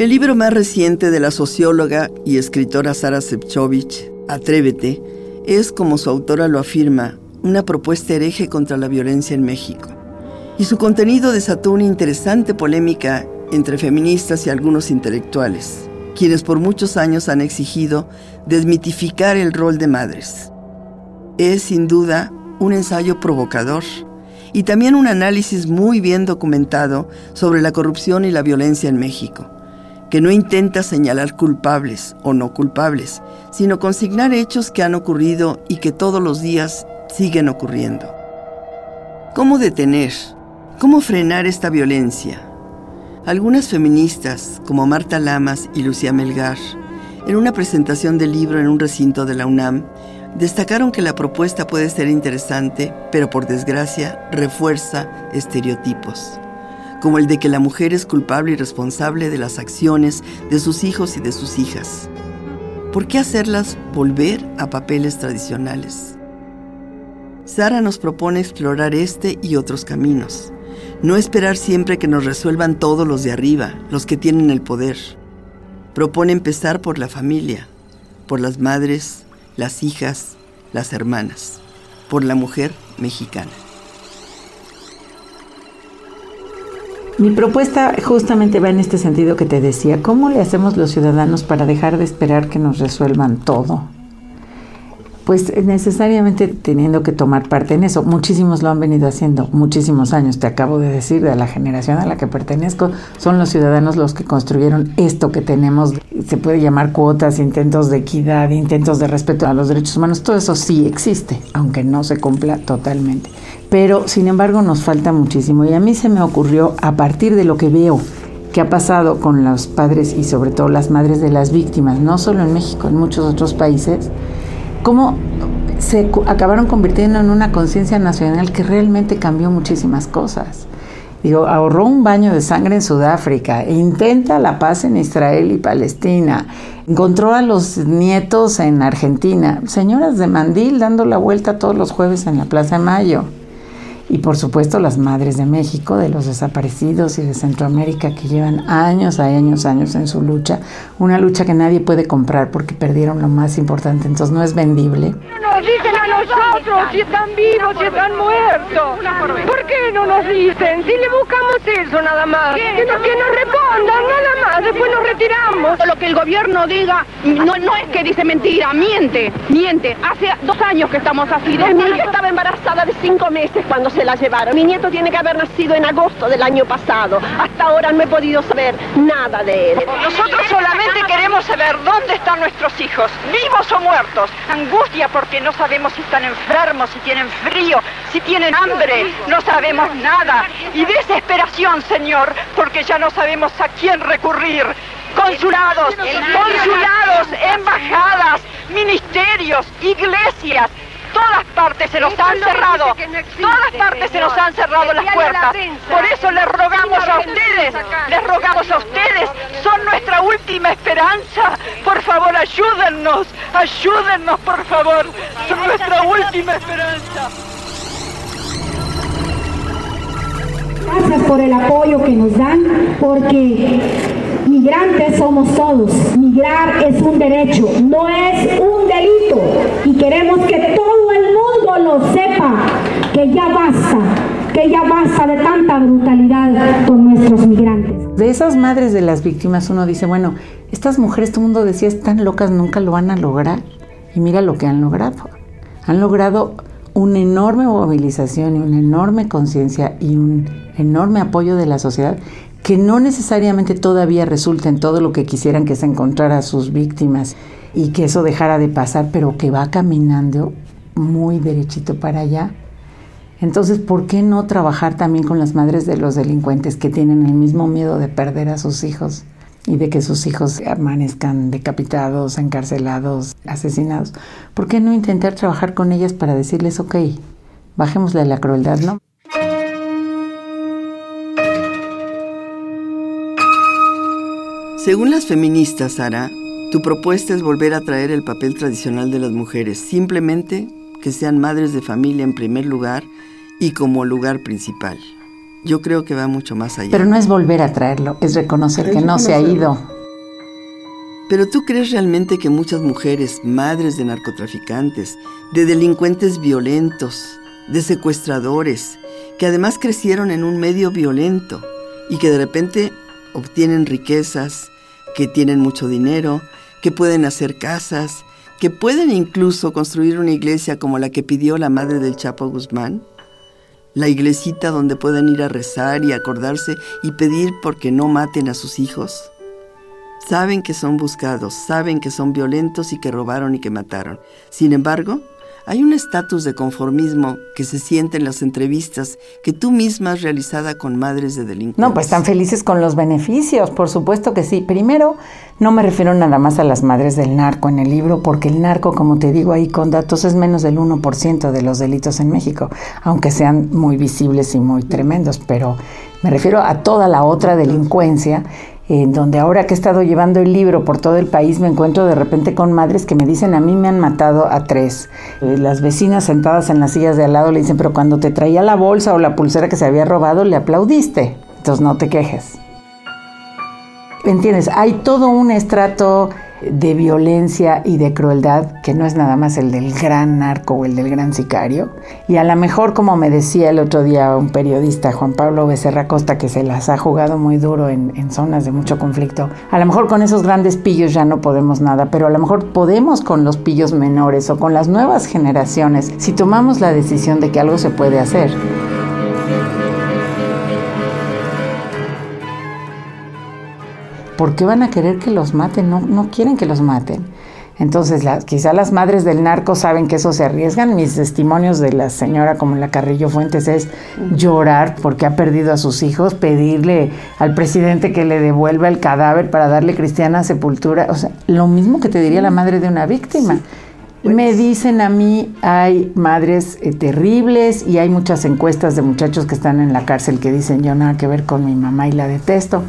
El libro más reciente de la socióloga y escritora Sara Sepchovich, Atrévete, es, como su autora lo afirma, una propuesta hereje contra la violencia en México. Y su contenido desató una interesante polémica entre feministas y algunos intelectuales, quienes por muchos años han exigido desmitificar el rol de madres. Es, sin duda, un ensayo provocador y también un análisis muy bien documentado sobre la corrupción y la violencia en México que no intenta señalar culpables o no culpables, sino consignar hechos que han ocurrido y que todos los días siguen ocurriendo. ¿Cómo detener? ¿Cómo frenar esta violencia? Algunas feministas, como Marta Lamas y Lucía Melgar, en una presentación del libro en un recinto de la UNAM, destacaron que la propuesta puede ser interesante, pero por desgracia refuerza estereotipos como el de que la mujer es culpable y responsable de las acciones de sus hijos y de sus hijas. ¿Por qué hacerlas volver a papeles tradicionales? Sara nos propone explorar este y otros caminos. No esperar siempre que nos resuelvan todos los de arriba, los que tienen el poder. Propone empezar por la familia, por las madres, las hijas, las hermanas, por la mujer mexicana. Mi propuesta justamente va en este sentido que te decía, ¿cómo le hacemos los ciudadanos para dejar de esperar que nos resuelvan todo? Pues necesariamente teniendo que tomar parte en eso. Muchísimos lo han venido haciendo, muchísimos años, te acabo de decir, de la generación a la que pertenezco, son los ciudadanos los que construyeron esto que tenemos, se puede llamar cuotas, intentos de equidad, intentos de respeto a los derechos humanos, todo eso sí existe, aunque no se cumpla totalmente pero sin embargo nos falta muchísimo y a mí se me ocurrió a partir de lo que veo que ha pasado con los padres y sobre todo las madres de las víctimas, no solo en México, en muchos otros países, cómo se acabaron convirtiendo en una conciencia nacional que realmente cambió muchísimas cosas. Digo, ahorró un baño de sangre en Sudáfrica, intenta la paz en Israel y Palestina, encontró a los nietos en Argentina, señoras de mandil dando la vuelta todos los jueves en la Plaza de Mayo y por supuesto las madres de México, de los desaparecidos y de Centroamérica que llevan años, años, años en su lucha, una lucha que nadie puede comprar porque perdieron lo más importante, entonces no es vendible. No nos dicen a nosotros si están vivos, si están muertos. ¿Por qué no nos dicen? Si le buscamos eso nada más, que nos, que nos respondan nada más, después nos retiramos. Lo que el gobierno diga no, no es que dice mentira, miente, miente. Hace dos años que estamos así. Mi hija estaba embarazada de cinco meses cuando se la llevaron. Mi nieto tiene que haber nacido en agosto del año pasado. Hasta ahora no he podido saber nada de él. Nosotros solamente queremos saber dónde están nuestros hijos, vivos o muertos. Angustia porque no sabemos si están enfermos, si tienen frío, si tienen hambre. No sabemos nada. Y desesperación, Señor, porque ya no sabemos a quién recurrir. Consulados, consulados, embajadas, ministerios, iglesias, todas partes se nos han cerrado, todas partes se nos han cerrado las puertas. Por eso les rogamos a ustedes, les rogamos a ustedes, son nuestra última esperanza. Por favor, ayúdennos, ayúdennos, por favor, son nuestra última esperanza. Gracias por el apoyo que nos dan, porque migrantes somos todos. Migrar es un derecho, no es un delito. Y queremos que todo el mundo lo sepa, que ya basta, que ya basta de tanta brutalidad con nuestros migrantes. De esas madres de las víctimas uno dice, bueno, estas mujeres, todo el mundo decía, están locas, nunca lo van a lograr. Y mira lo que han logrado. Han logrado una enorme movilización y una enorme conciencia y un enorme apoyo de la sociedad que no necesariamente todavía resulta en todo lo que quisieran que se encontrara a sus víctimas y que eso dejara de pasar, pero que va caminando muy derechito para allá. Entonces, ¿por qué no trabajar también con las madres de los delincuentes que tienen el mismo miedo de perder a sus hijos y de que sus hijos amanezcan decapitados, encarcelados, asesinados? ¿Por qué no intentar trabajar con ellas para decirles, ok, bajémosle la crueldad, ¿no? Según las feministas, Sara, tu propuesta es volver a traer el papel tradicional de las mujeres, simplemente que sean madres de familia en primer lugar y como lugar principal. Yo creo que va mucho más allá. Pero no es volver a traerlo, es reconocer que no se ha ido. Pero tú crees realmente que muchas mujeres, madres de narcotraficantes, de delincuentes violentos, de secuestradores, que además crecieron en un medio violento y que de repente obtienen riquezas, que tienen mucho dinero, que pueden hacer casas, que pueden incluso construir una iglesia como la que pidió la madre del Chapo Guzmán, la iglesita donde puedan ir a rezar y acordarse y pedir porque no maten a sus hijos. Saben que son buscados, saben que son violentos y que robaron y que mataron. Sin embargo, hay un estatus de conformismo que se siente en las entrevistas que tú misma has realizado con madres de delincuentes. No, pues están felices con los beneficios, por supuesto que sí. Primero, no me refiero nada más a las madres del narco en el libro, porque el narco, como te digo ahí con datos, es menos del 1% de los delitos en México, aunque sean muy visibles y muy tremendos, pero me refiero a toda la otra delincuencia en donde ahora que he estado llevando el libro por todo el país me encuentro de repente con madres que me dicen a mí me han matado a tres. Eh, las vecinas sentadas en las sillas de al lado le dicen, pero cuando te traía la bolsa o la pulsera que se había robado le aplaudiste, entonces no te quejes. ¿Entiendes? Hay todo un estrato de violencia y de crueldad que no es nada más el del gran narco o el del gran sicario. Y a lo mejor, como me decía el otro día un periodista, Juan Pablo Becerra Costa, que se las ha jugado muy duro en, en zonas de mucho conflicto, a lo mejor con esos grandes pillos ya no podemos nada, pero a lo mejor podemos con los pillos menores o con las nuevas generaciones si tomamos la decisión de que algo se puede hacer. ¿Por qué van a querer que los maten? No, no quieren que los maten. Entonces, quizá las madres del narco saben que eso se arriesgan. Mis testimonios de la señora como la Carrillo Fuentes es llorar porque ha perdido a sus hijos, pedirle al presidente que le devuelva el cadáver para darle cristiana sepultura. O sea, lo mismo que te diría la madre de una víctima. Me dicen a mí, hay madres eh, terribles y hay muchas encuestas de muchachos que están en la cárcel que dicen yo nada que ver con mi mamá y la detesto.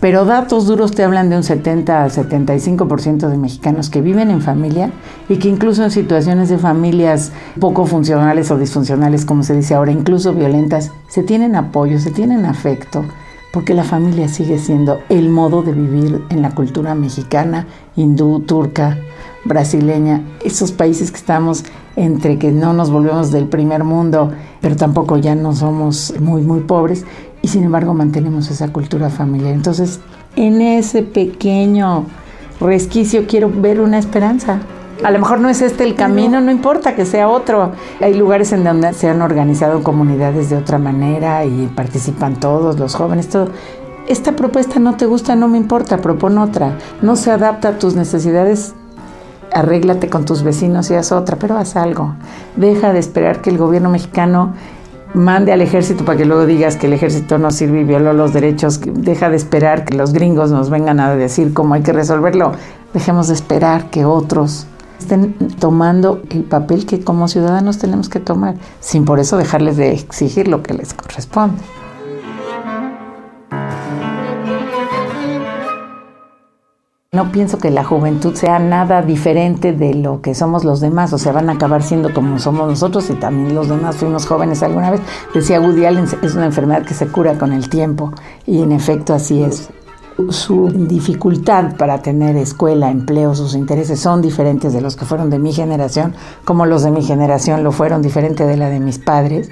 Pero datos duros te hablan de un 70 al 75% de mexicanos que viven en familia y que incluso en situaciones de familias poco funcionales o disfuncionales, como se dice ahora, incluso violentas, se tienen apoyo, se tienen afecto, porque la familia sigue siendo el modo de vivir en la cultura mexicana, hindú, turca, brasileña, esos países que estamos entre que no nos volvemos del primer mundo, pero tampoco ya no somos muy, muy pobres, y sin embargo mantenemos esa cultura familiar. Entonces, en ese pequeño resquicio quiero ver una esperanza. A lo mejor no es este el camino, no importa que sea otro. Hay lugares en donde se han organizado comunidades de otra manera y participan todos, los jóvenes, todo. Esta propuesta no te gusta, no me importa, propon otra. No se adapta a tus necesidades, arréglate con tus vecinos y haz otra, pero haz algo. Deja de esperar que el gobierno mexicano mande al ejército para que luego digas que el ejército no sirve y violó los derechos. Deja de esperar que los gringos nos vengan a decir cómo hay que resolverlo. Dejemos de esperar que otros estén tomando el papel que como ciudadanos tenemos que tomar, sin por eso dejarles de exigir lo que les corresponde. No pienso que la juventud sea nada diferente de lo que somos los demás, o sea, van a acabar siendo como somos nosotros y también los demás fuimos jóvenes alguna vez. Decía Woody Allen, es una enfermedad que se cura con el tiempo y en efecto así es. Su dificultad para tener escuela, empleo, sus intereses son diferentes de los que fueron de mi generación, como los de mi generación lo fueron diferente de la de mis padres,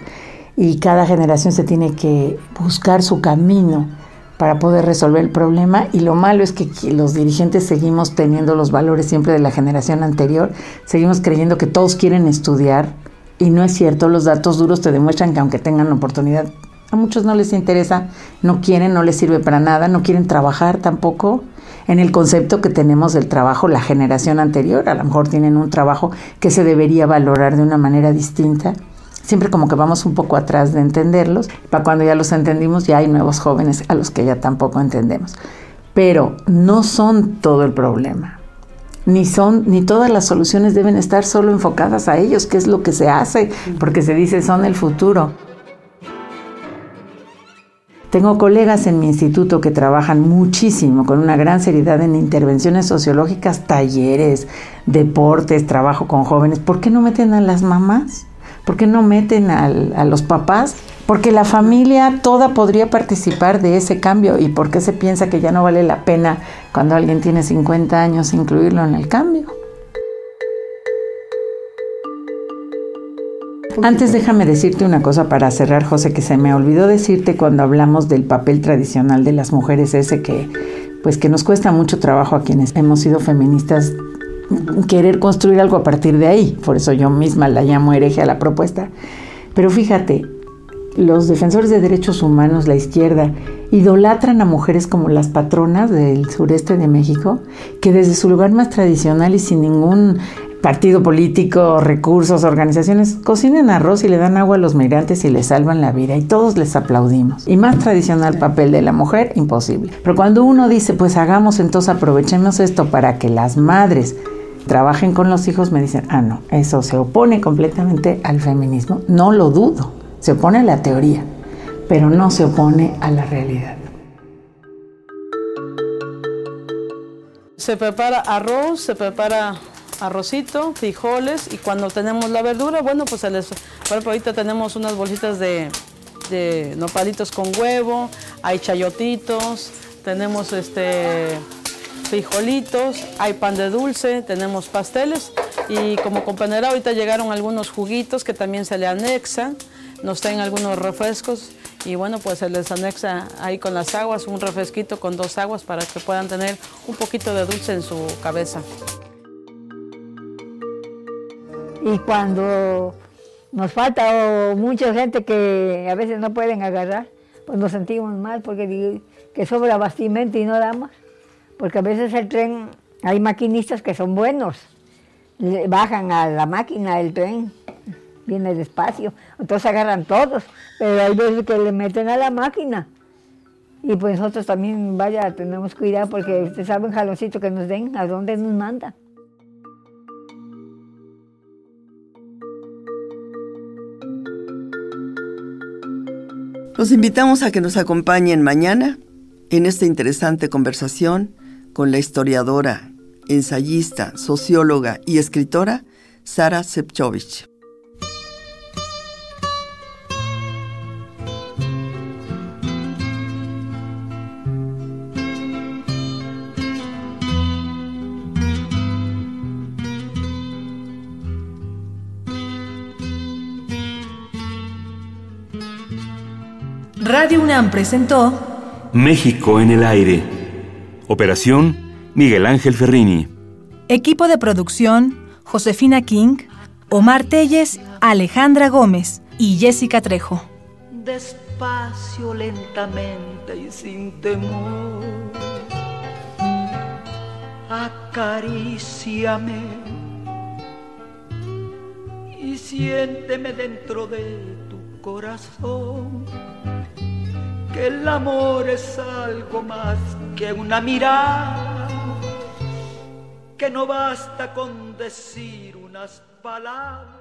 y cada generación se tiene que buscar su camino para poder resolver el problema y lo malo es que los dirigentes seguimos teniendo los valores siempre de la generación anterior, seguimos creyendo que todos quieren estudiar y no es cierto, los datos duros te demuestran que aunque tengan oportunidad, a muchos no les interesa, no quieren, no les sirve para nada, no quieren trabajar tampoco. en el concepto que tenemos del trabajo la generación anterior. A lo mejor tienen un trabajo que se debería valorar de una manera distinta. Siempre como que vamos un poco atrás de entenderlos. Para cuando ya los entendimos, ya hay nuevos jóvenes a los que ya tampoco entendemos. Pero no son todo el problema. Ni son, ni todas las soluciones deben estar solo enfocadas a ellos, que es lo que se hace, porque se dice son el futuro. Tengo colegas en mi instituto que trabajan muchísimo, con una gran seriedad en intervenciones sociológicas, talleres, deportes, trabajo con jóvenes. ¿Por qué no meten a las mamás? ¿Por qué no meten a los papás? Porque la familia toda podría participar de ese cambio. ¿Y por qué se piensa que ya no vale la pena cuando alguien tiene 50 años incluirlo en el cambio? Antes déjame decirte una cosa para cerrar, José, que se me olvidó decirte cuando hablamos del papel tradicional de las mujeres, ese que pues que nos cuesta mucho trabajo a quienes hemos sido feministas querer construir algo a partir de ahí. Por eso yo misma la llamo hereje a la propuesta. Pero fíjate, los defensores de derechos humanos, la izquierda, idolatran a mujeres como las patronas del sureste de México, que desde su lugar más tradicional y sin ningún partido político, recursos, organizaciones, cocinen arroz y le dan agua a los migrantes y les salvan la vida y todos les aplaudimos. Y más tradicional papel de la mujer, imposible. Pero cuando uno dice, pues hagamos entonces, aprovechemos esto para que las madres trabajen con los hijos, me dicen, ah, no, eso se opone completamente al feminismo. No lo dudo, se opone a la teoría, pero no se opone a la realidad. Se prepara arroz, se prepara arrocito, frijoles y cuando tenemos la verdura, bueno, pues se les, ahorita tenemos unas bolsitas de, de nopalitos con huevo, hay chayotitos, tenemos este frijolitos, hay pan de dulce, tenemos pasteles y como compañera ahorita llegaron algunos juguitos que también se le anexan, nos traen algunos refrescos y bueno, pues se les anexa ahí con las aguas, un refresquito con dos aguas para que puedan tener un poquito de dulce en su cabeza. y cuando nos falta mucha gente que a veces no pueden agarrar, pues nos sentimos mal porque que sobra bastimento y no damos. Porque a veces el tren, hay maquinistas que son buenos, bajan a la máquina del tren, viene despacio, entonces agarran todos, pero hay veces que le meten a la máquina. Y pues nosotros también, vaya, tenemos cuidado porque ustedes saben, jaloncito que nos den, a dónde nos manda. Los invitamos a que nos acompañen mañana en esta interesante conversación con la historiadora, ensayista, socióloga y escritora Sara Sepchovich. Radio UNAM presentó México en el aire. Operación Miguel Ángel Ferrini. Equipo de producción Josefina King, Omar Telles, Alejandra Gómez y Jessica Trejo. Despacio, lentamente y sin temor. Acaríciame y siénteme dentro de tu corazón que el amor es algo más que una mirada, que no basta con decir unas palabras